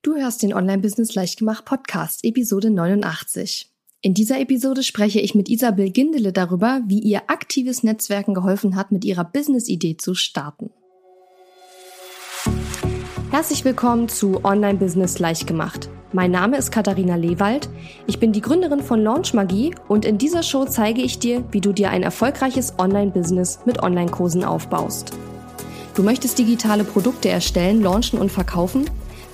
Du hörst den Online-Business Leichtgemacht Podcast, Episode 89. In dieser Episode spreche ich mit Isabel Gindele darüber, wie ihr aktives Netzwerken geholfen hat, mit ihrer Business-Idee zu starten. Herzlich willkommen zu Online-Business Leichtgemacht. Mein Name ist Katharina Lewald. Ich bin die Gründerin von Launch Magie und in dieser Show zeige ich dir, wie du dir ein erfolgreiches Online-Business mit Online-Kursen aufbaust. Du möchtest digitale Produkte erstellen, launchen und verkaufen?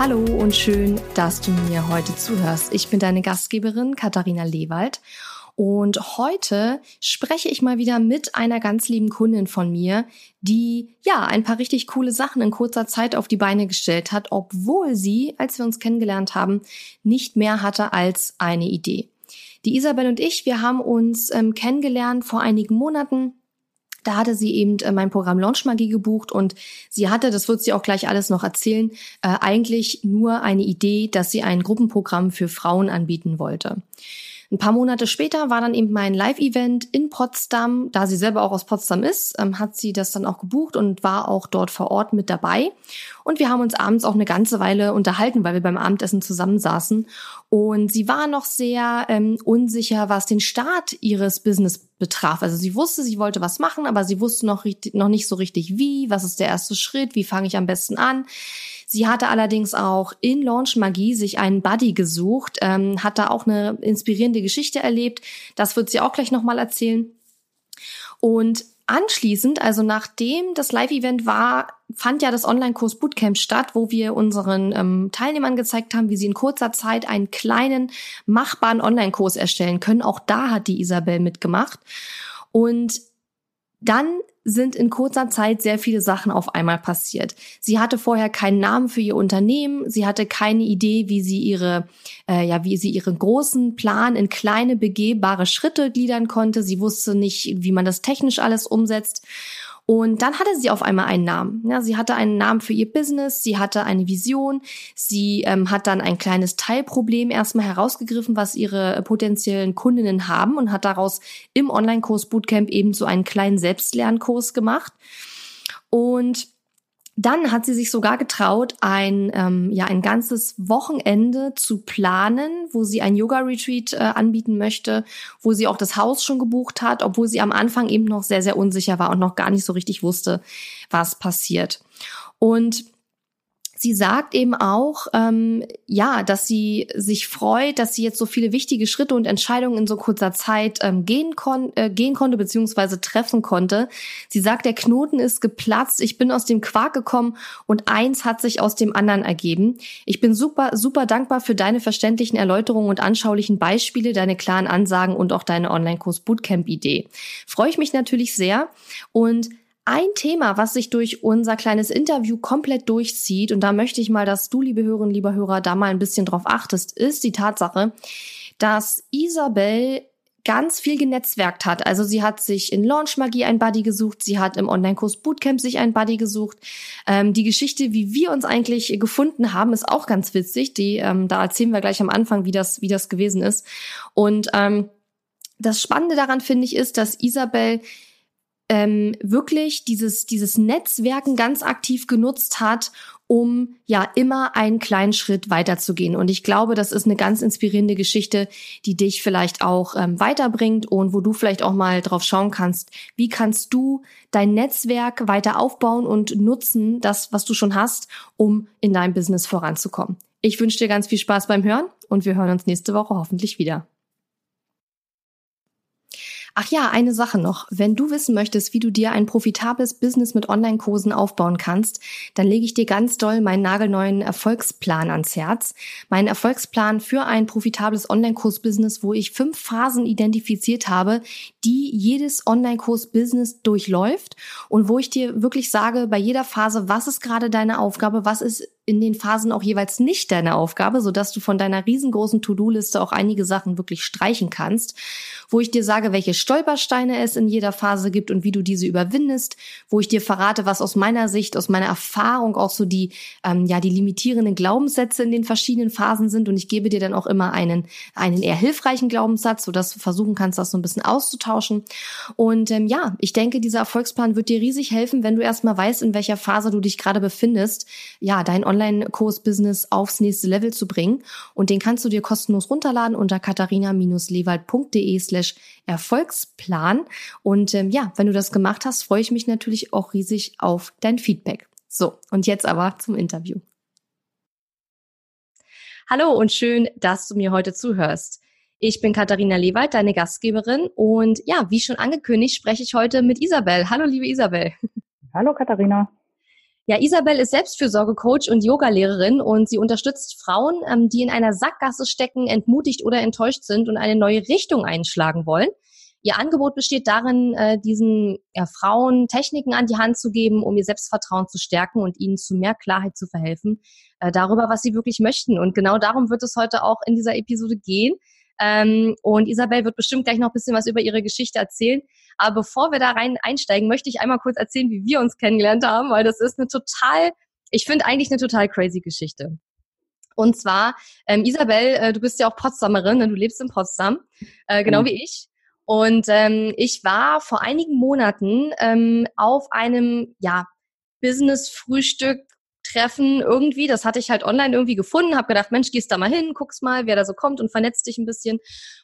Hallo und schön, dass du mir heute zuhörst. Ich bin deine Gastgeberin Katharina Lewald und heute spreche ich mal wieder mit einer ganz lieben Kundin von mir, die ja ein paar richtig coole Sachen in kurzer Zeit auf die Beine gestellt hat, obwohl sie, als wir uns kennengelernt haben, nicht mehr hatte als eine Idee. Die Isabel und ich, wir haben uns ähm, kennengelernt vor einigen Monaten da hatte sie eben äh, mein Programm Launch Magie gebucht und sie hatte, das wird sie auch gleich alles noch erzählen, äh, eigentlich nur eine Idee, dass sie ein Gruppenprogramm für Frauen anbieten wollte. Ein paar Monate später war dann eben mein Live-Event in Potsdam. Da sie selber auch aus Potsdam ist, ähm, hat sie das dann auch gebucht und war auch dort vor Ort mit dabei. Und wir haben uns abends auch eine ganze Weile unterhalten, weil wir beim Abendessen zusammensaßen. Und sie war noch sehr ähm, unsicher, was den Start ihres Business betraf. Also sie wusste, sie wollte was machen, aber sie wusste noch, richtig, noch nicht so richtig wie, was ist der erste Schritt, wie fange ich am besten an. Sie hatte allerdings auch in Launch Magie sich einen Buddy gesucht, ähm, hat da auch eine inspirierende Geschichte erlebt. Das wird sie auch gleich nochmal erzählen. Und anschließend, also nachdem das Live-Event war, fand ja das Online-Kurs Bootcamp statt, wo wir unseren ähm, Teilnehmern gezeigt haben, wie sie in kurzer Zeit einen kleinen, machbaren Online-Kurs erstellen können. Auch da hat die Isabel mitgemacht. Und dann sind in kurzer Zeit sehr viele Sachen auf einmal passiert. Sie hatte vorher keinen Namen für ihr Unternehmen, sie hatte keine Idee, wie sie ihre, äh, ja, wie sie ihren großen Plan in kleine begehbare Schritte gliedern konnte. Sie wusste nicht, wie man das technisch alles umsetzt. Und dann hatte sie auf einmal einen Namen. Ja, sie hatte einen Namen für ihr Business, sie hatte eine Vision, sie ähm, hat dann ein kleines Teilproblem erstmal herausgegriffen, was ihre potenziellen Kundinnen haben und hat daraus im Online-Kurs Bootcamp eben so einen kleinen Selbstlernkurs gemacht. Und dann hat sie sich sogar getraut, ein, ähm, ja, ein ganzes Wochenende zu planen, wo sie ein Yoga-Retreat äh, anbieten möchte, wo sie auch das Haus schon gebucht hat, obwohl sie am Anfang eben noch sehr, sehr unsicher war und noch gar nicht so richtig wusste, was passiert. Und Sie sagt eben auch, ähm, ja, dass sie sich freut, dass sie jetzt so viele wichtige Schritte und Entscheidungen in so kurzer Zeit ähm, gehen, kon äh, gehen konnte beziehungsweise treffen konnte. Sie sagt, der Knoten ist geplatzt, ich bin aus dem Quark gekommen und eins hat sich aus dem anderen ergeben. Ich bin super, super dankbar für deine verständlichen Erläuterungen und anschaulichen Beispiele, deine klaren Ansagen und auch deine Online-Kurs Bootcamp-Idee. Freue ich mich natürlich sehr und ein Thema, was sich durch unser kleines Interview komplett durchzieht, und da möchte ich mal, dass du, liebe Hörerinnen, lieber Hörer, da mal ein bisschen drauf achtest, ist die Tatsache, dass Isabel ganz viel genetzwerkt hat. Also sie hat sich in Launch Magie ein Buddy gesucht, sie hat im Online-Kurs Bootcamp sich ein Buddy gesucht. Ähm, die Geschichte, wie wir uns eigentlich gefunden haben, ist auch ganz witzig. Die, ähm, da erzählen wir gleich am Anfang, wie das, wie das gewesen ist. Und ähm, das Spannende daran finde ich ist, dass Isabel ähm, wirklich dieses, dieses Netzwerken ganz aktiv genutzt hat, um ja immer einen kleinen Schritt weiterzugehen. Und ich glaube, das ist eine ganz inspirierende Geschichte, die dich vielleicht auch ähm, weiterbringt und wo du vielleicht auch mal drauf schauen kannst, wie kannst du dein Netzwerk weiter aufbauen und nutzen, das, was du schon hast, um in deinem Business voranzukommen. Ich wünsche dir ganz viel Spaß beim Hören und wir hören uns nächste Woche hoffentlich wieder. Ach ja, eine Sache noch. Wenn du wissen möchtest, wie du dir ein profitables Business mit Online-Kursen aufbauen kannst, dann lege ich dir ganz doll meinen nagelneuen Erfolgsplan ans Herz. Mein Erfolgsplan für ein profitables Online-Kurs-Business, wo ich fünf Phasen identifiziert habe, die jedes Online-Kurs-Business durchläuft und wo ich dir wirklich sage, bei jeder Phase, was ist gerade deine Aufgabe, was ist in den Phasen auch jeweils nicht deine Aufgabe, sodass du von deiner riesengroßen To-Do-Liste auch einige Sachen wirklich streichen kannst, wo ich dir sage, welche Stolpersteine es in jeder Phase gibt und wie du diese überwindest, wo ich dir verrate, was aus meiner Sicht, aus meiner Erfahrung auch so die, ähm, ja, die limitierenden Glaubenssätze in den verschiedenen Phasen sind. Und ich gebe dir dann auch immer einen, einen eher hilfreichen Glaubenssatz, sodass du versuchen kannst, das so ein bisschen auszutauschen. Und ähm, ja, ich denke, dieser Erfolgsplan wird dir riesig helfen, wenn du erstmal weißt, in welcher Phase du dich gerade befindest, ja, dein Online-Kurs-Business aufs nächste Level zu bringen. Und den kannst du dir kostenlos runterladen unter katharina-lewald.de slash Erfolgsplan. Und ähm, ja, wenn du das gemacht hast, freue ich mich natürlich auch riesig auf dein Feedback. So, und jetzt aber zum Interview. Hallo und schön, dass du mir heute zuhörst. Ich bin Katharina Lewald, deine Gastgeberin und ja, wie schon angekündigt, spreche ich heute mit Isabel. Hallo, liebe Isabel. Hallo, Katharina. Ja, Isabel ist Selbstfürsorgecoach und Yogalehrerin und sie unterstützt Frauen, ähm, die in einer Sackgasse stecken, entmutigt oder enttäuscht sind und eine neue Richtung einschlagen wollen. Ihr Angebot besteht darin, äh, diesen ja, Frauen Techniken an die Hand zu geben, um ihr Selbstvertrauen zu stärken und ihnen zu mehr Klarheit zu verhelfen äh, darüber, was sie wirklich möchten. Und genau darum wird es heute auch in dieser Episode gehen. Ähm, und Isabel wird bestimmt gleich noch ein bisschen was über ihre Geschichte erzählen. Aber bevor wir da rein einsteigen, möchte ich einmal kurz erzählen, wie wir uns kennengelernt haben, weil das ist eine total, ich finde eigentlich eine total crazy Geschichte. Und zwar, ähm, Isabel, äh, du bist ja auch Potsdamerin, ne? du lebst in Potsdam, äh, genau mhm. wie ich. Und ähm, ich war vor einigen Monaten ähm, auf einem ja, Business-Frühstück Treffen irgendwie. Das hatte ich halt online irgendwie gefunden, habe gedacht, Mensch, gehst da mal hin, guckst mal, wer da so kommt und vernetzt dich ein bisschen.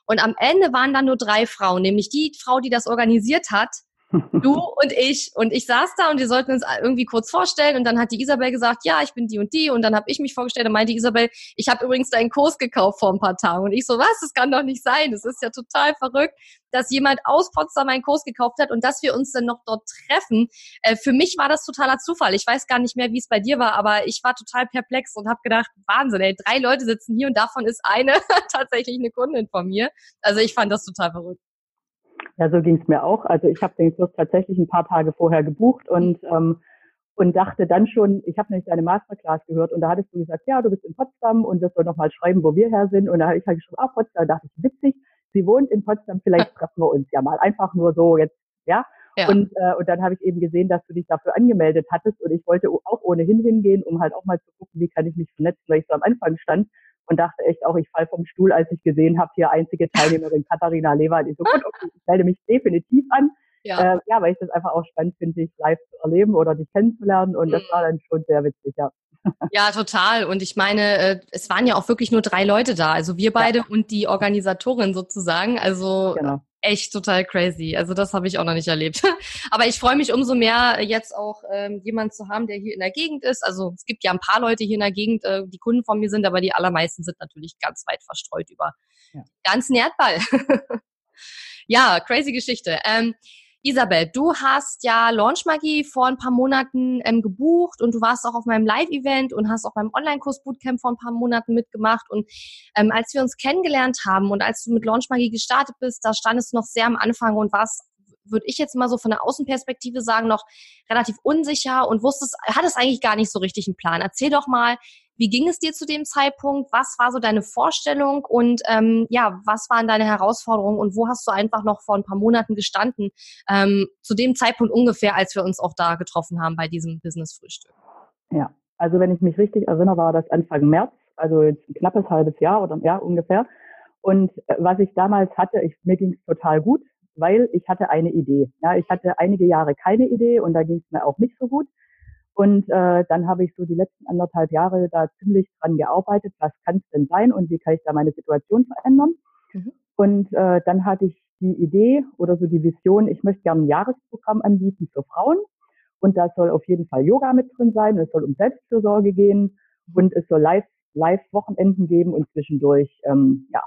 Und am Ende waren dann nur drei Frauen, nämlich die Frau, die das organisiert hat, du und ich. Und ich saß da und wir sollten uns irgendwie kurz vorstellen. Und dann hat die Isabel gesagt, ja, ich bin die und die. Und dann habe ich mich vorgestellt und meinte Isabel, ich habe übrigens deinen Kurs gekauft vor ein paar Tagen. Und ich so, was? Das kann doch nicht sein. Das ist ja total verrückt, dass jemand aus Potsdam einen Kurs gekauft hat und dass wir uns dann noch dort treffen. Äh, für mich war das totaler Zufall. Ich weiß gar nicht mehr, wie es bei dir war, aber ich war total perplex und habe gedacht, Wahnsinn, ey, drei Leute sitzen hier und davon ist eine tatsächlich eine Kundin von mir. Also ich fand das total verrückt. Ja, so ging es mir auch. Also ich habe den Kurs tatsächlich ein paar Tage vorher gebucht und ähm, und dachte dann schon, ich habe nämlich deine Masterclass gehört und da hattest du gesagt, ja, du bist in Potsdam und wirst soll nochmal schreiben, wo wir her sind. Und da habe ich halt geschrieben, ah, Potsdam, da dachte ich, witzig, sie wohnt in Potsdam, vielleicht treffen wir uns ja mal. Einfach nur so jetzt, ja. ja. Und, äh, und dann habe ich eben gesehen, dass du dich dafür angemeldet hattest und ich wollte auch ohnehin hingehen, um halt auch mal zu gucken, wie kann ich mich vernetzen, weil ich so am Anfang stand und dachte echt auch, ich fall vom Stuhl, als ich gesehen habe, hier einzige Teilnehmerin Katharina Lewald. Ich so, gut, okay, ich melde mich definitiv an. Ja. Äh, ja, weil ich das einfach auch spannend finde, dich live zu erleben oder dich kennenzulernen. Und mhm. das war dann schon sehr witzig, ja. Ja, total. Und ich meine, äh, es waren ja auch wirklich nur drei Leute da. Also wir beide ja. und die Organisatorin sozusagen. Also genau echt total crazy. Also das habe ich auch noch nicht erlebt. Aber ich freue mich umso mehr, jetzt auch ähm, jemanden zu haben, der hier in der Gegend ist. Also es gibt ja ein paar Leute hier in der Gegend, äh, die Kunden von mir sind, aber die allermeisten sind natürlich ganz weit verstreut über ja. ganzen Erdball. ja, crazy Geschichte. Ähm, Isabel, du hast ja Launch Magie vor ein paar Monaten ähm, gebucht und du warst auch auf meinem Live-Event und hast auch beim Online-Kurs Bootcamp vor ein paar Monaten mitgemacht. Und ähm, als wir uns kennengelernt haben und als du mit Launch Magie gestartet bist, da standest du noch sehr am Anfang und warst würde ich jetzt mal so von der Außenperspektive sagen, noch relativ unsicher und wusstest, hattest eigentlich gar nicht so richtig einen Plan. Erzähl doch mal, wie ging es dir zu dem Zeitpunkt? Was war so deine Vorstellung? Und ähm, ja, was waren deine Herausforderungen? Und wo hast du einfach noch vor ein paar Monaten gestanden? Ähm, zu dem Zeitpunkt ungefähr, als wir uns auch da getroffen haben bei diesem Business-Frühstück. Ja, also wenn ich mich richtig erinnere, war das Anfang März, also jetzt ein knappes halbes Jahr oder ja ungefähr. Und äh, was ich damals hatte, ich, mir ging es total gut, weil ich hatte eine Idee. Ja, ich hatte einige Jahre keine Idee und da ging es mir auch nicht so gut. Und äh, dann habe ich so die letzten anderthalb Jahre da ziemlich dran gearbeitet, was kann es denn sein und wie kann ich da meine Situation verändern. Mhm. Und äh, dann hatte ich die Idee oder so die Vision, ich möchte gerne ein Jahresprogramm anbieten für Frauen. Und da soll auf jeden Fall Yoga mit drin sein, es soll um Selbstfürsorge gehen und es soll live, live geben und zwischendurch ähm, ja,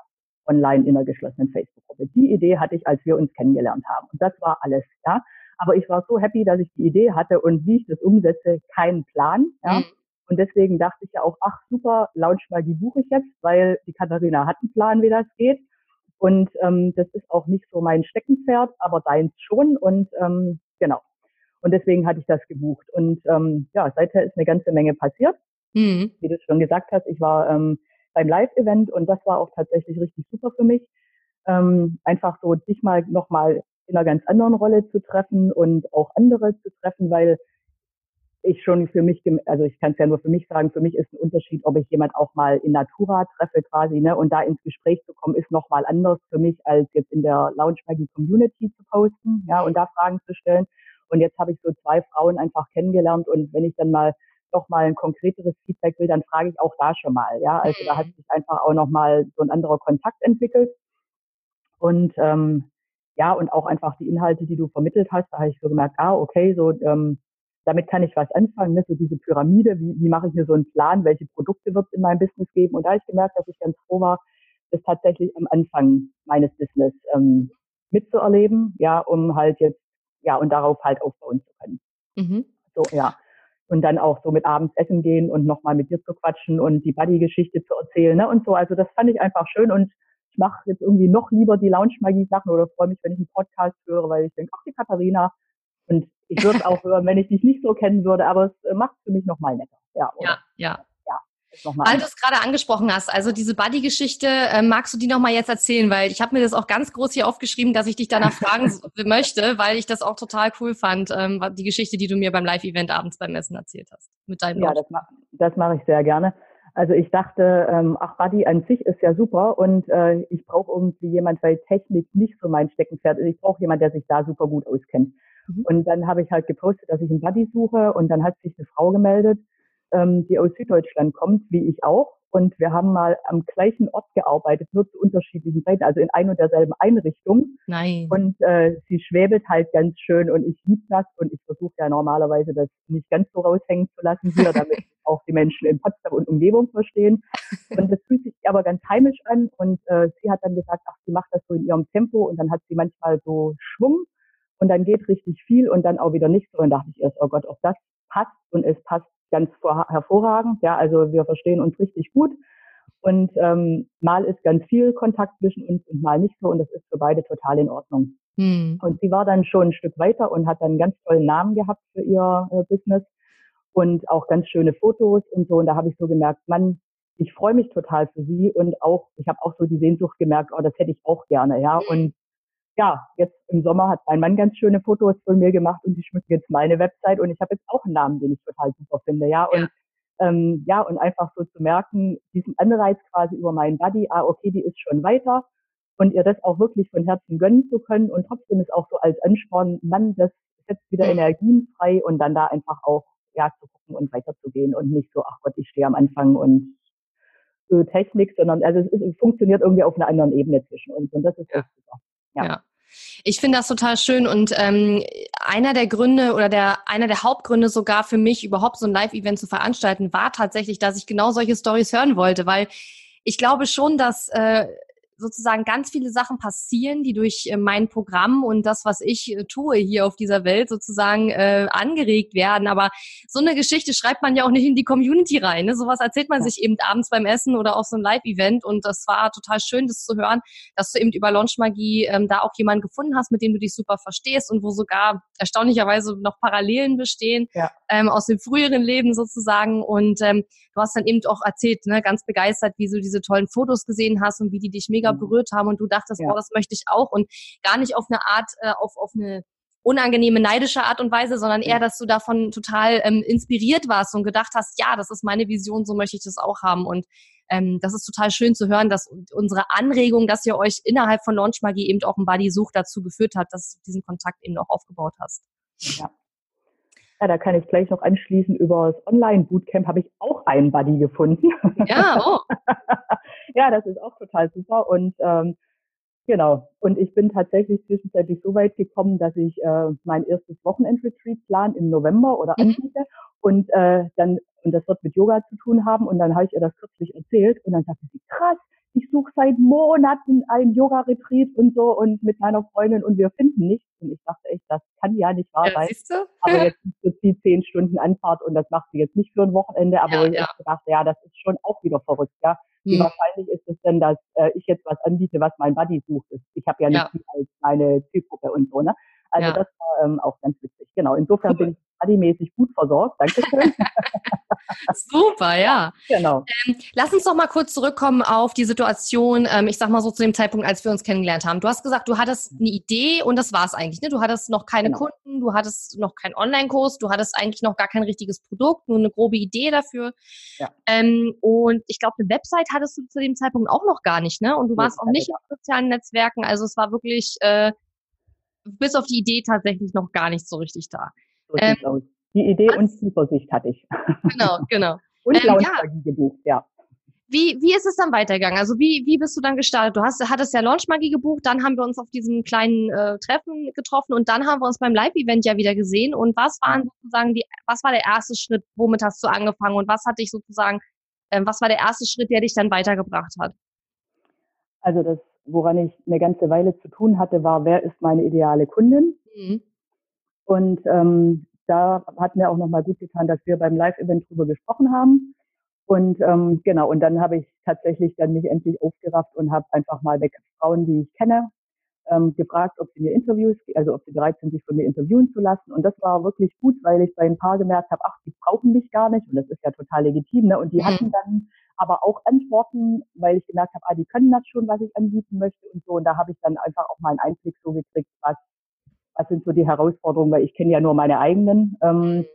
online in einer geschlossenen Facebook-Gruppe. Die Idee hatte ich, als wir uns kennengelernt haben. Und das war alles, ja. Aber ich war so happy, dass ich die Idee hatte und wie ich das umsetze, keinen Plan. Ja? Mhm. Und deswegen dachte ich ja auch, ach super, Launch Magie buche ich jetzt, weil die Katharina hat einen Plan, wie das geht. Und ähm, das ist auch nicht so mein Steckenpferd, aber deins schon. Und ähm, genau. Und deswegen hatte ich das gebucht. Und ähm, ja, seither ist eine ganze Menge passiert. Mhm. Wie du schon gesagt hast, ich war ähm, beim Live-Event und das war auch tatsächlich richtig super für mich. Ähm, einfach so dich mal nochmal in einer ganz anderen Rolle zu treffen und auch andere zu treffen, weil ich schon für mich, also ich kann es ja nur für mich sagen, für mich ist ein Unterschied, ob ich jemand auch mal in Natura treffe quasi, ne, und da ins Gespräch zu kommen, ist nochmal anders für mich, als jetzt in der Lounge Maggie Community zu posten, ja, und da Fragen zu stellen. Und jetzt habe ich so zwei Frauen einfach kennengelernt und wenn ich dann mal noch mal ein konkreteres Feedback will, dann frage ich auch da schon mal, ja, also da hat mhm. sich einfach auch noch mal so ein anderer Kontakt entwickelt und ähm, ja, und auch einfach die Inhalte, die du vermittelt hast, da habe ich so gemerkt, ah, okay, so ähm, damit kann ich was anfangen, ne? so diese Pyramide, wie, wie mache ich mir so einen Plan, welche Produkte wird es in meinem Business geben. Und da habe ich gemerkt, dass ich ganz froh war, das tatsächlich am Anfang meines Business ähm, mitzuerleben, ja, um halt jetzt, ja, und darauf halt aufbauen zu können. Mhm. So, ja. Und dann auch so mit abends essen gehen und nochmal mit dir zu quatschen und die Buddy-Geschichte zu erzählen, ne, und so. Also das fand ich einfach schön und mache jetzt irgendwie noch lieber die Lounge-Magie-Sachen oder freue mich, wenn ich einen Podcast höre, weil ich denke, ach, die Katharina, und ich würde es auch hören, wenn ich dich nicht so kennen würde, aber es äh, macht für mich nochmal netter. Ja, oder? ja, ja. Weil du es gerade angesprochen hast, also diese Buddy-Geschichte, äh, magst du die nochmal jetzt erzählen? Weil ich habe mir das auch ganz groß hier aufgeschrieben, dass ich dich danach fragen möchte, weil ich das auch total cool fand, ähm, die Geschichte, die du mir beim Live-Event abends beim Essen erzählt hast. Mit deinem Ja, das, ma das mache ich sehr gerne. Also ich dachte, ähm, ach, Buddy an sich ist ja super und äh, ich brauche irgendwie jemand, weil Technik nicht so mein Steckenpferd ist. Ich brauche jemand, der sich da super gut auskennt. Mhm. Und dann habe ich halt gepostet, dass ich einen Buddy suche und dann hat sich eine Frau gemeldet, ähm, die aus Süddeutschland kommt, wie ich auch. Und wir haben mal am gleichen Ort gearbeitet, nur zu unterschiedlichen Zeiten, also in ein und derselben Einrichtung. Nein. Und äh, sie schwebelt halt ganz schön und ich liebe das und ich versuche ja normalerweise das nicht ganz so raushängen zu lassen hier, damit auch die Menschen in Potsdam und Umgebung verstehen. Und das fühlt sich aber ganz heimisch an und äh, sie hat dann gesagt, ach, sie macht das so in ihrem Tempo und dann hat sie manchmal so Schwung und dann geht richtig viel und dann auch wieder nicht so. Und dachte ich erst, oh Gott, ob das passt und es passt ganz hervorragend. Ja, also wir verstehen uns richtig gut. Und ähm, mal ist ganz viel Kontakt zwischen uns und mal nicht so und das ist für beide total in Ordnung. Hm. Und sie war dann schon ein Stück weiter und hat dann einen ganz tollen Namen gehabt für ihr äh, Business und auch ganz schöne Fotos und so. Und da habe ich so gemerkt, Mann, ich freue mich total für sie und auch, ich habe auch so die Sehnsucht gemerkt, oh, das hätte ich auch gerne, ja. Und ja, jetzt im Sommer hat mein Mann ganz schöne Fotos von mir gemacht und die schmücken jetzt meine Website und ich habe jetzt auch einen Namen, den ich total super finde, ja. Und ja. Ähm, ja, und einfach so zu merken, diesen Anreiz quasi über meinen Buddy, ah, okay, die ist schon weiter und ihr das auch wirklich von Herzen gönnen zu können und trotzdem ist auch so als Ansporn, Mann, das setzt wieder. Energien frei und dann da einfach auch ja zu gucken und weiterzugehen und nicht so, ach Gott, ich stehe am Anfang und äh, Technik, sondern also es, ist, es, funktioniert irgendwie auf einer anderen Ebene zwischen uns und das ist ja. super. Ja. ja. Ich finde das total schön und ähm, einer der Gründe oder der einer der Hauptgründe sogar für mich überhaupt so ein Live-Event zu veranstalten war tatsächlich, dass ich genau solche Stories hören wollte, weil ich glaube schon, dass äh, sozusagen ganz viele Sachen passieren, die durch äh, mein Programm und das, was ich äh, tue hier auf dieser Welt sozusagen äh, angeregt werden. Aber so eine Geschichte schreibt man ja auch nicht in die Community rein. Ne? Sowas erzählt man sich eben abends beim Essen oder auf so einem Live-Event. Und das war total schön, das zu hören, dass du eben über Launchmagie ähm, da auch jemanden gefunden hast, mit dem du dich super verstehst und wo sogar erstaunlicherweise noch Parallelen bestehen ja. ähm, aus dem früheren Leben sozusagen. Und ähm, du hast dann eben auch erzählt, ne, ganz begeistert, wie du diese tollen Fotos gesehen hast und wie die dich mega mega berührt haben und du dachtest, ja. boah, das möchte ich auch und gar nicht auf eine Art, äh, auf, auf eine unangenehme, neidische Art und Weise, sondern eher, dass du davon total ähm, inspiriert warst und gedacht hast, ja, das ist meine Vision, so möchte ich das auch haben. Und ähm, das ist total schön zu hören, dass unsere Anregung, dass ihr euch innerhalb von Launch Magie eben auch ein Buddy sucht, dazu geführt hat, dass du diesen Kontakt eben auch aufgebaut hast. Ja. Ja, da kann ich gleich noch anschließen. Über das Online-Bootcamp habe ich auch einen Buddy gefunden. Ja, oh. ja, das ist auch total super. Und ähm, genau. Und ich bin tatsächlich zwischenzeitlich so weit gekommen, dass ich äh, mein erstes Wochenend-Retreat plan im November oder mhm. anbiete. Und äh, dann, und das wird mit Yoga zu tun haben. Und dann habe ich ihr das kürzlich erzählt. Und dann sagte sie, krass, ich suche seit Monaten ein Yoga-Retreat und so und mit meiner Freundin und wir finden nichts. Und ich dachte echt, das kann ja nicht wahr sein. Ja, aber jetzt ist sie zehn Stunden Anfahrt und das macht sie jetzt nicht für ein Wochenende, aber ja, ich ja. dachte, ja, das ist schon auch wieder verrückt, ja. Wie hm. wahrscheinlich ist es denn, dass äh, ich jetzt was anbiete, was mein Buddy sucht? Ich habe ja nicht ja. als meine Zielgruppe und so, ne? Also das war ähm, auch ganz witzig. Genau. Insofern cool. bin ich buddymäßig gut versorgt. Dankeschön. Super, ja. Genau. Ähm, lass uns doch mal kurz zurückkommen auf die Situation, ähm, ich sag mal so zu dem Zeitpunkt, als wir uns kennengelernt haben. Du hast gesagt, du hattest eine Idee und das war es eigentlich. Ne? Du hattest noch keine genau. Kunden, du hattest noch keinen Online-Kurs, du hattest eigentlich noch gar kein richtiges Produkt, nur eine grobe Idee dafür. Ja. Ähm, und ich glaube, eine Website hattest du zu dem Zeitpunkt auch noch gar nicht, ne? Und du warst auch nicht auf sozialen Netzwerken. Also es war wirklich äh, bis auf die Idee tatsächlich noch gar nicht so richtig da. So ähm, die Idee und Zuversicht hatte ich. Genau, genau. und ähm, Launchmagie ja. gebucht, ja. Wie, wie ist es dann weitergegangen? Also wie, wie bist du dann gestartet? Du hast, hattest ja Launchmagie gebucht, dann haben wir uns auf diesem kleinen äh, Treffen getroffen und dann haben wir uns beim Live-Event ja wieder gesehen. Und was waren sozusagen die, was war der erste Schritt? Womit hast du angefangen und was hat dich sozusagen, äh, was war der erste Schritt, der dich dann weitergebracht hat? Also das, woran ich eine ganze Weile zu tun hatte, war, wer ist meine ideale Kundin? Mhm. Und ähm, da hat mir auch nochmal gut getan, dass wir beim Live-Event drüber gesprochen haben. Und ähm, genau, und dann habe ich tatsächlich dann mich endlich aufgerafft und habe einfach mal weg Frauen, die ich kenne, ähm, gefragt, ob sie mir Interviews, also ob sie bereit sind, sich von mir interviewen zu lassen. Und das war wirklich gut, weil ich bei ein paar gemerkt habe, ach, die brauchen mich gar nicht. Und das ist ja total legitim. Ne? Und die mhm. hatten dann aber auch Antworten, weil ich gemerkt habe, ah, die können das schon, was ich anbieten möchte und so. Und da habe ich dann einfach auch mal einen Einblick so gekriegt, was was sind so die Herausforderungen, weil ich kenne ja nur meine eigenen. Ähm, mhm.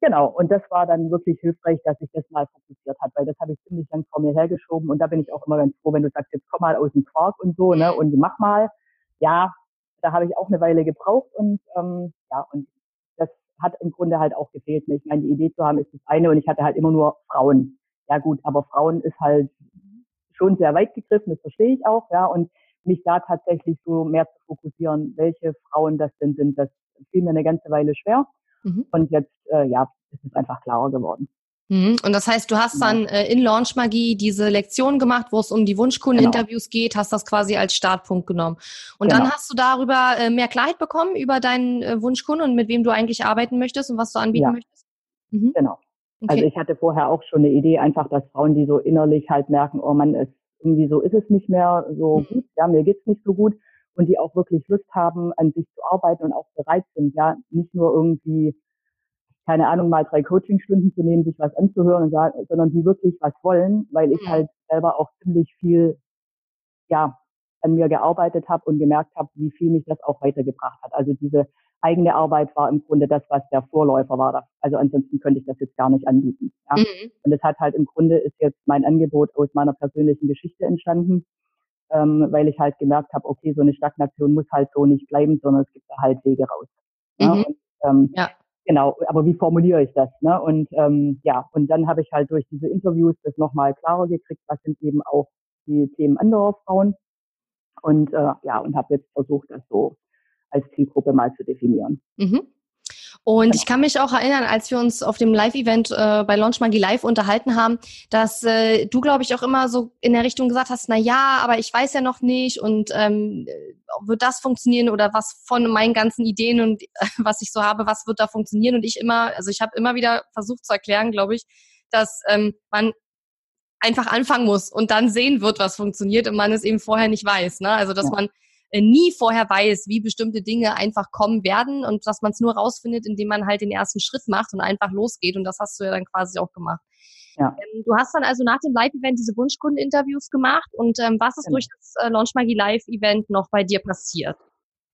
genau, und das war dann wirklich hilfreich, dass ich das mal fokussiert habe, weil das habe ich ziemlich lang vor mir hergeschoben und da bin ich auch immer ganz froh, wenn du sagst, jetzt komm mal aus dem Quark und so, ne, und mach mal. Ja, da habe ich auch eine Weile gebraucht und ähm, ja, und das hat im Grunde halt auch gefehlt. Ne? Ich meine, die Idee zu haben ist das eine und ich hatte halt immer nur Frauen. Ja gut, aber Frauen ist halt schon sehr weit gegriffen, das verstehe ich auch, ja, und mich da tatsächlich so mehr zu fokussieren, welche Frauen das denn sind. Das fiel mir eine ganze Weile schwer. Mhm. Und jetzt, äh, ja, ist es einfach klarer geworden. Mhm. Und das heißt, du hast genau. dann äh, in Launch Magie diese Lektion gemacht, wo es um die Wunschkundeninterviews genau. geht, hast das quasi als Startpunkt genommen. Und genau. dann hast du darüber äh, mehr Klarheit bekommen über deinen äh, Wunschkunden und mit wem du eigentlich arbeiten möchtest und was du anbieten ja. möchtest? Mhm. Genau. Okay. Also ich hatte vorher auch schon eine Idee, einfach, dass Frauen, die so innerlich halt merken, oh man, es irgendwie so ist es nicht mehr so mhm. gut, ja, mir geht's nicht so gut und die auch wirklich Lust haben, an sich zu arbeiten und auch bereit sind, ja, nicht nur irgendwie, keine Ahnung, mal drei Coachingstunden zu nehmen, sich was anzuhören und sagen, sondern die wirklich was wollen, weil ich mhm. halt selber auch ziemlich viel, ja, an mir gearbeitet habe und gemerkt habe, wie viel mich das auch weitergebracht hat. Also diese eigene Arbeit war im Grunde das, was der Vorläufer war. Also ansonsten könnte ich das jetzt gar nicht anbieten. Ja? Mhm. Und es hat halt im Grunde ist jetzt mein Angebot aus meiner persönlichen Geschichte entstanden, ähm, weil ich halt gemerkt habe, okay, so eine Stagnation muss halt so nicht bleiben, sondern es gibt da halt Wege raus. Ja? Mhm. Und, ähm, ja. Genau, aber wie formuliere ich das? Ne? Und ähm, ja, und dann habe ich halt durch diese Interviews das nochmal klarer gekriegt, was sind eben auch die Themen anderer Frauen. Und äh, ja, und habe jetzt versucht, das so als Zielgruppe mal zu definieren. Mhm. Und genau. ich kann mich auch erinnern, als wir uns auf dem Live-Event äh, bei Launch Live unterhalten haben, dass äh, du, glaube ich, auch immer so in der Richtung gesagt hast, na ja, aber ich weiß ja noch nicht und ähm, wird das funktionieren oder was von meinen ganzen Ideen und äh, was ich so habe, was wird da funktionieren? Und ich immer, also ich habe immer wieder versucht zu erklären, glaube ich, dass ähm, man einfach anfangen muss und dann sehen wird, was funktioniert und man es eben vorher nicht weiß. Ne? Also dass ja. man nie vorher weiß, wie bestimmte Dinge einfach kommen werden und dass man es nur rausfindet, indem man halt den ersten Schritt macht und einfach losgeht. Und das hast du ja dann quasi auch gemacht. Ja. Ähm, du hast dann also nach dem Live-Event diese Wunschkunden-Interviews gemacht und ähm, was ist genau. durch das äh, Launch Magie Live-Event noch bei dir passiert?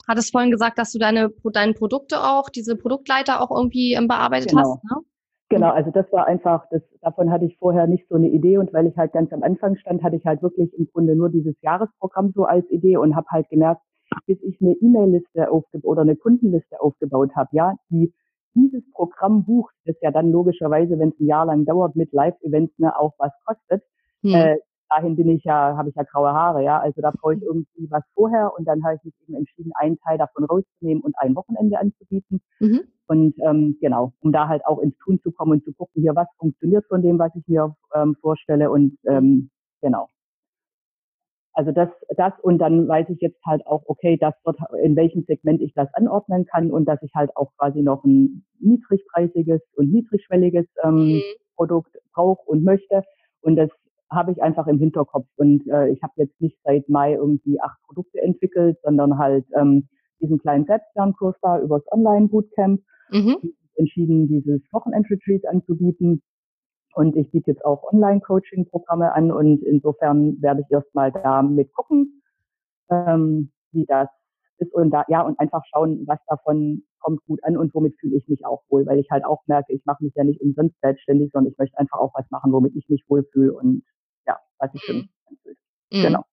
Hattest vorhin gesagt, dass du deine, deine Produkte auch, diese Produktleiter auch irgendwie ähm, bearbeitet genau. hast, ne? Genau, also das war einfach, das, davon hatte ich vorher nicht so eine Idee und weil ich halt ganz am Anfang stand, hatte ich halt wirklich im Grunde nur dieses Jahresprogramm so als Idee und habe halt gemerkt, bis ich eine E-Mail-Liste aufgebaut oder eine Kundenliste aufgebaut habe, ja, die dieses Programm bucht, das ja dann logischerweise, wenn es ein Jahr lang dauert, mit Live-Events ne, auch was kostet. Hm. Äh, dahin bin ich ja, habe ich ja graue Haare, ja. Also da brauche ich irgendwie was vorher und dann habe ich mich eben entschieden, einen Teil davon rauszunehmen und ein Wochenende anzubieten. Mhm. Und ähm, genau, um da halt auch ins Tun zu kommen und zu gucken, hier, was funktioniert von dem, was ich mir ähm, vorstelle und ähm, genau. Also das, das und dann weiß ich jetzt halt auch, okay, das wird, in welchem Segment ich das anordnen kann und dass ich halt auch quasi noch ein niedrigpreisiges und niedrigschwelliges ähm, mhm. Produkt brauche und möchte. Und das habe ich einfach im Hinterkopf. Und äh, ich habe jetzt nicht seit Mai irgendwie acht Produkte entwickelt, sondern halt ähm, diesen kleinen Selbstlernkurs da übers Online-Bootcamp mhm. entschieden, dieses Wochenend-Retreat anzubieten. Und ich biete jetzt auch Online-Coaching-Programme an und insofern werde ich erstmal da mit gucken, ähm, wie das ist und da, ja, und einfach schauen, was davon kommt gut an und womit fühle ich mich auch wohl, weil ich halt auch merke, ich mache mich ja nicht umsonst selbstständig, sondern ich möchte einfach auch was machen, womit ich mich wohlfühle und was ich für mich anfühle. Mhm. Genau.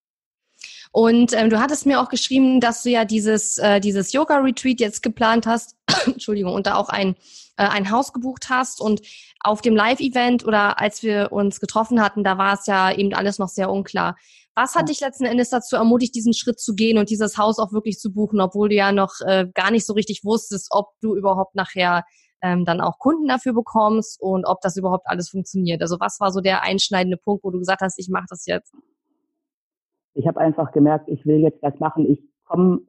Und ähm, du hattest mir auch geschrieben, dass du ja dieses, äh, dieses Yoga-Retreat jetzt geplant hast, Entschuldigung, und da auch ein, äh, ein Haus gebucht hast. Und auf dem Live-Event oder als wir uns getroffen hatten, da war es ja eben alles noch sehr unklar. Was hat dich letzten Endes dazu ermutigt, diesen Schritt zu gehen und dieses Haus auch wirklich zu buchen, obwohl du ja noch äh, gar nicht so richtig wusstest, ob du überhaupt nachher ähm, dann auch Kunden dafür bekommst und ob das überhaupt alles funktioniert? Also was war so der einschneidende Punkt, wo du gesagt hast, ich mache das jetzt? Ich habe einfach gemerkt, ich will jetzt was machen. Ich komme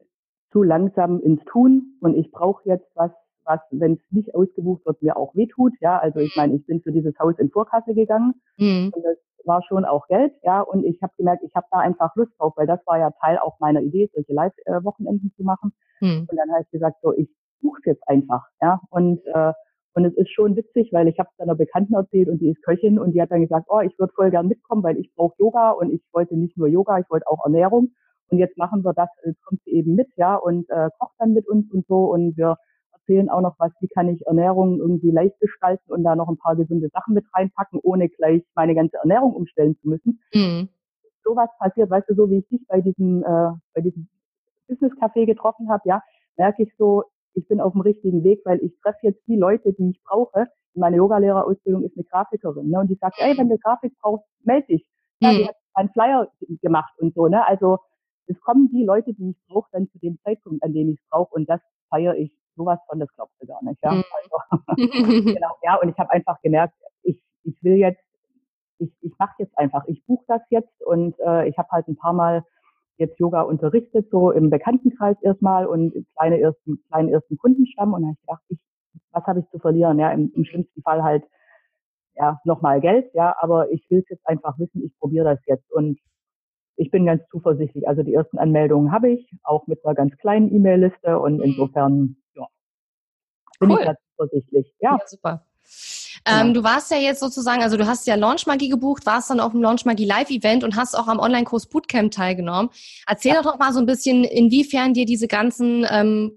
zu langsam ins Tun und ich brauche jetzt was, was, wenn es nicht ausgebucht wird, mir auch wehtut. Ja, also ich meine, ich bin für dieses Haus in Vorkasse gegangen mhm. und das war schon auch Geld, ja, und ich habe gemerkt, ich habe da einfach Lust drauf, weil das war ja Teil auch meiner Idee, solche Live-Wochenenden zu machen. Mhm. Und dann habe ich gesagt, so, ich buche jetzt einfach, ja, und äh, und es ist schon witzig, weil ich habe es einer Bekannten erzählt und die ist Köchin und die hat dann gesagt, oh, ich würde voll gern mitkommen, weil ich brauche Yoga und ich wollte nicht nur Yoga, ich wollte auch Ernährung. Und jetzt machen wir das, jetzt kommt sie eben mit, ja, und äh, kocht dann mit uns und so. Und wir erzählen auch noch was, wie kann ich Ernährung irgendwie leicht gestalten und da noch ein paar gesunde Sachen mit reinpacken, ohne gleich meine ganze Ernährung umstellen zu müssen. Mhm. Sowas passiert, weißt du, so wie ich dich bei diesem, äh, bei diesem Business Café getroffen habe, ja, merke ich so, ich bin auf dem richtigen Weg, weil ich treffe jetzt die Leute, die ich brauche. Meine Yogalehrerausbildung ist eine Grafikerin, ne? Und die sagt, ey, wenn du Grafik brauchst, melde dich. Ja, die mhm. hat einen Flyer gemacht und so, ne? Also es kommen die Leute, die ich brauche, dann zu dem Zeitpunkt, an dem ich es brauche. Und das feiere ich sowas von, das glaubst du gar nicht. Ja, mhm. also, genau, ja und ich habe einfach gemerkt, ich, ich will jetzt, ich, ich mache jetzt einfach, ich buche das jetzt und äh, ich habe halt ein paar Mal jetzt Yoga unterrichtet, so im Bekanntenkreis erstmal und kleine ersten, kleinen ersten Kundenstamm und dann habe ich gedacht, ich, was habe ich zu verlieren? Ja, im, im schlimmsten Fall halt ja nochmal Geld, ja, aber ich will es jetzt einfach wissen, ich probiere das jetzt und ich bin ganz zuversichtlich. Also die ersten Anmeldungen habe ich, auch mit einer ganz kleinen E-Mail-Liste und mhm. insofern, ja, bin cool. ich ganz zuversichtlich. Ja, ja super. Ähm, genau. du warst ja jetzt sozusagen, also du hast ja Launchmagie gebucht, warst dann auf dem Launchmagie Live-Event und hast auch am Online-Kurs Bootcamp teilgenommen. Erzähl ja. doch mal so ein bisschen, inwiefern dir diese ganzen ähm,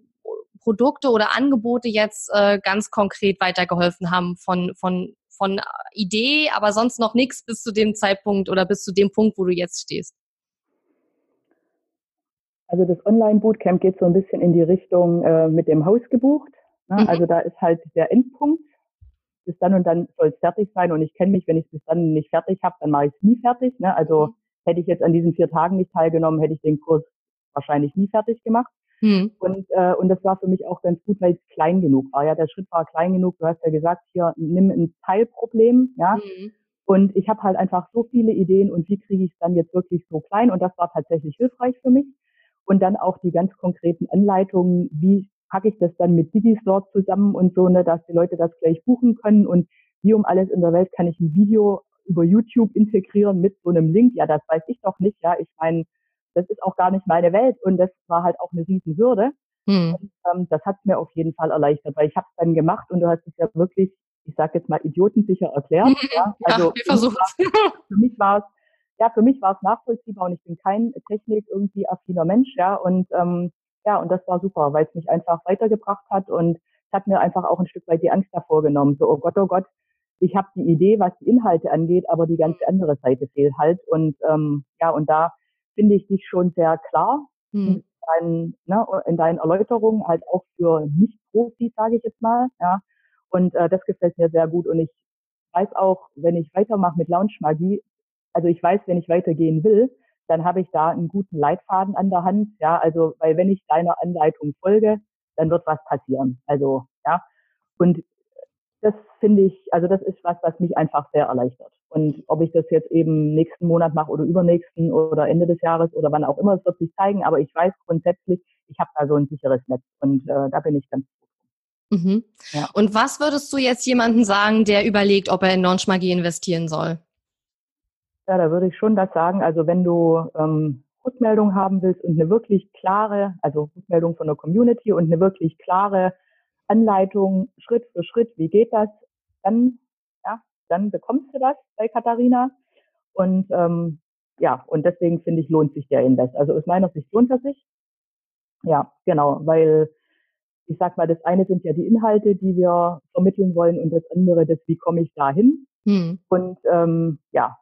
Produkte oder Angebote jetzt äh, ganz konkret weitergeholfen haben von, von, von Idee, aber sonst noch nichts bis zu dem Zeitpunkt oder bis zu dem Punkt, wo du jetzt stehst. Also das Online-Bootcamp geht so ein bisschen in die Richtung äh, mit dem Haus gebucht. Ne? Mhm. Also da ist halt der Endpunkt. Bis dann und dann soll es fertig sein. Und ich kenne mich, wenn ich es bis dann nicht fertig habe, dann mache ich es nie fertig. Ne? Also mhm. hätte ich jetzt an diesen vier Tagen nicht teilgenommen, hätte ich den Kurs wahrscheinlich nie fertig gemacht. Mhm. Und, äh, und das war für mich auch ganz gut, weil es klein genug war. Ja, der Schritt war klein genug. Du hast ja gesagt, hier nimm ein Teilproblem, ja. Mhm. Und ich habe halt einfach so viele Ideen und wie kriege ich es dann jetzt wirklich so klein? Und das war tatsächlich hilfreich für mich und dann auch die ganz konkreten Anleitungen, wie packe ich das dann mit Digistore zusammen und so, ne, dass die Leute das gleich buchen können und wie um alles in der Welt kann ich ein Video über YouTube integrieren mit so einem Link. Ja, das weiß ich doch nicht. Ja, ich meine, das ist auch gar nicht meine Welt und das war halt auch eine Riesenhürde. Hm. Und, ähm, das hat mir auf jeden Fall erleichtert, weil ich habe es dann gemacht und du hast es ja wirklich, ich sage jetzt mal, idiotensicher erklärt. ja, also ja, für mich war es ja, für mich war es nachvollziehbar und ich bin kein Technik irgendwie affiner Mensch, ja, und ähm, ja, und das war super, weil es mich einfach weitergebracht hat und es hat mir einfach auch ein Stück weit die Angst davor genommen. So, oh Gott, oh Gott, ich habe die Idee, was die Inhalte angeht, aber die ganze andere Seite fehlt halt. Und ähm, ja, und da finde ich dich schon sehr klar hm. in, deinen, ne, in deinen Erläuterungen, halt auch für Nicht-Profis, sage ich jetzt mal. Ja. Und äh, das gefällt mir sehr gut. Und ich weiß auch, wenn ich weitermache mit Launch Magie, also ich weiß, wenn ich weitergehen will, dann habe ich da einen guten Leitfaden an der Hand. Ja, also, weil wenn ich deiner Anleitung folge, dann wird was passieren. Also, ja. Und das finde ich, also das ist was, was mich einfach sehr erleichtert. Und ob ich das jetzt eben nächsten Monat mache oder übernächsten oder Ende des Jahres oder wann auch immer, es wird sich zeigen. Aber ich weiß grundsätzlich, ich habe da so ein sicheres Netz und äh, da bin ich ganz froh. Mhm. Ja. Und was würdest du jetzt jemandem sagen, der überlegt, ob er in Launch Magie investieren soll? Ja, da würde ich schon das sagen. Also wenn du ähm, Rückmeldung haben willst und eine wirklich klare, also Rückmeldung von der Community und eine wirklich klare Anleitung Schritt für Schritt, wie geht das, dann ja, dann bekommst du das bei Katharina. Und ähm, ja, und deswegen finde ich, lohnt sich der Invest. Also aus meiner Sicht lohnt er sich. Ja, genau, weil ich sag mal, das eine sind ja die Inhalte, die wir vermitteln wollen und das andere, das wie komme ich da hin. Hm. Und ähm, ja,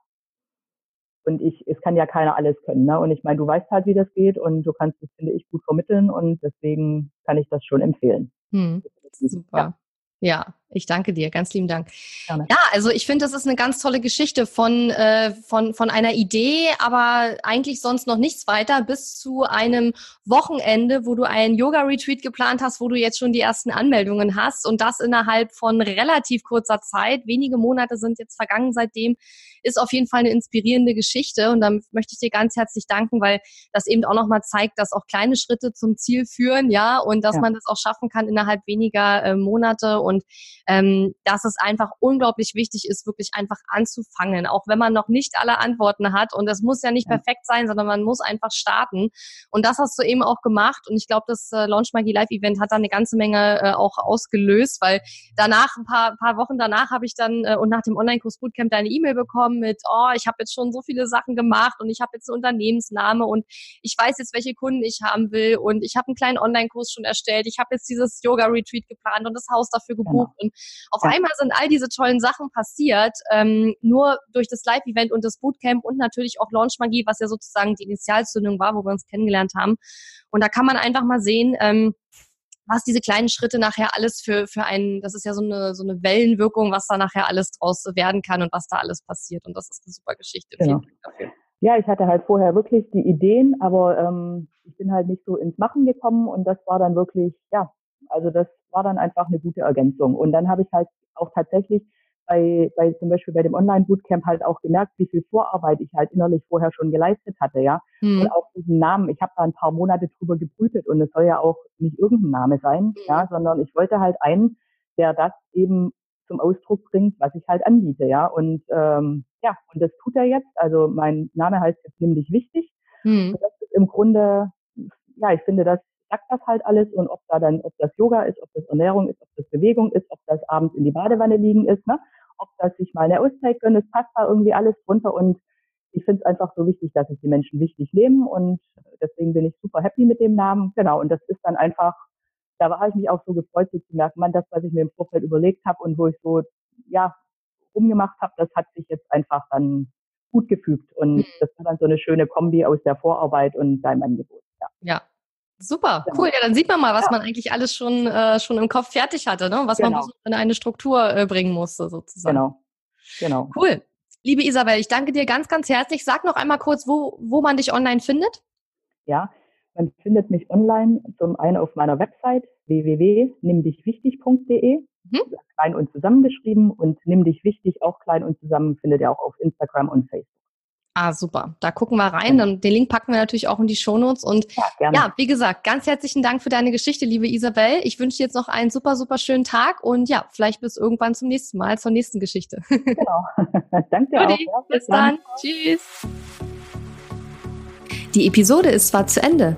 und ich, es kann ja keiner alles können. Ne? Und ich meine, du weißt halt, wie das geht und du kannst das, finde ich, gut vermitteln und deswegen kann ich das schon empfehlen. Hm. Super. Ja. Ja, ich danke dir, ganz lieben Dank. Gerne. Ja, also ich finde, das ist eine ganz tolle Geschichte von, äh, von, von einer Idee, aber eigentlich sonst noch nichts weiter, bis zu einem Wochenende, wo du einen Yoga-Retreat geplant hast, wo du jetzt schon die ersten Anmeldungen hast und das innerhalb von relativ kurzer Zeit. Wenige Monate sind jetzt vergangen seitdem. Ist auf jeden Fall eine inspirierende Geschichte und dann möchte ich dir ganz herzlich danken, weil das eben auch nochmal zeigt, dass auch kleine Schritte zum Ziel führen, ja, und dass ja. man das auch schaffen kann innerhalb weniger äh, Monate und ähm, dass es einfach unglaublich wichtig ist, wirklich einfach anzufangen, auch wenn man noch nicht alle Antworten hat. Und das muss ja nicht ja. perfekt sein, sondern man muss einfach starten. Und das hast du eben auch gemacht. Und ich glaube, das äh, Launch Magie Live Event hat da eine ganze Menge äh, auch ausgelöst, weil danach, ein paar, paar Wochen danach habe ich dann äh, und nach dem Online-Kurs Bootcamp deine E-Mail bekommen mit, oh, ich habe jetzt schon so viele Sachen gemacht und ich habe jetzt einen Unternehmensname und ich weiß jetzt, welche Kunden ich haben will und ich habe einen kleinen Online-Kurs schon erstellt. Ich habe jetzt dieses Yoga-Retreat geplant und das Haus dafür gebucht. Genau. Und auf ja. einmal sind all diese tollen Sachen passiert, ähm, nur durch das Live-Event und das Bootcamp und natürlich auch Launch Magie, was ja sozusagen die Initialzündung war, wo wir uns kennengelernt haben. Und da kann man einfach mal sehen, ähm, was diese kleinen Schritte nachher alles für, für einen, das ist ja so eine, so eine Wellenwirkung, was da nachher alles draus werden kann und was da alles passiert. Und das ist eine super Geschichte. Genau. Vielen Dank dafür. Ja, ich hatte halt vorher wirklich die Ideen, aber ähm, ich bin halt nicht so ins Machen gekommen und das war dann wirklich, ja, also das war dann einfach eine gute Ergänzung. Und dann habe ich halt auch tatsächlich bei, bei zum Beispiel bei dem Online-Bootcamp halt auch gemerkt, wie viel Vorarbeit ich halt innerlich vorher schon geleistet hatte, ja. Mhm. Und auch diesen Namen, ich habe da ein paar Monate drüber gebrütet und es soll ja auch nicht irgendein Name sein, mhm. ja, sondern ich wollte halt einen, der das eben zum Ausdruck bringt, was ich halt anbiete, ja. Und ähm, ja, und das tut er jetzt. Also mein Name heißt jetzt nämlich wichtig. Mhm. Und das ist im Grunde, ja, ich finde, das sagt das halt alles und ob da dann, ob das Yoga ist, ob das Ernährung ist, ob das Bewegung ist, ob das abends in die Badewanne liegen ist, ne? ob das sich mal eine Auszeit gönnen, es passt da irgendwie alles drunter und ich finde es einfach so wichtig, dass sich die Menschen wichtig leben und deswegen bin ich super happy mit dem Namen. Genau, und das ist dann einfach, da habe ich mich auch so gefreut, so zu merken, man, das, was ich mir im Vorfeld überlegt habe und wo ich so, ja, rumgemacht habe, das hat sich jetzt einfach dann gut gefügt und mhm. das war dann so eine schöne Kombi aus der Vorarbeit und deinem Angebot. Ja, ja Super, genau. cool. Ja, dann sieht man mal, was ja. man eigentlich alles schon, äh, schon im Kopf fertig hatte, ne? was genau. man in eine Struktur äh, bringen musste, sozusagen. Genau. Genau. Cool. Liebe Isabel, ich danke dir ganz, ganz herzlich. Sag noch einmal kurz, wo, wo man dich online findet. Ja, man findet mich online zum einen auf meiner Website www.nimmdichwichtig.de, mhm. klein und zusammengeschrieben und nimm dich wichtig auch klein und zusammen findet ihr auch auf Instagram und Facebook. Ah, super. Da gucken wir rein. Dann den Link packen wir natürlich auch in die Shownotes. Und ja, ja, wie gesagt, ganz herzlichen Dank für deine Geschichte, liebe Isabel. Ich wünsche dir jetzt noch einen super, super schönen Tag und ja, vielleicht bis irgendwann zum nächsten Mal, zur nächsten Geschichte. Genau. Danke dir auch. Ja, bis, bis dann. dann. Tschüss. Die Episode ist zwar zu Ende,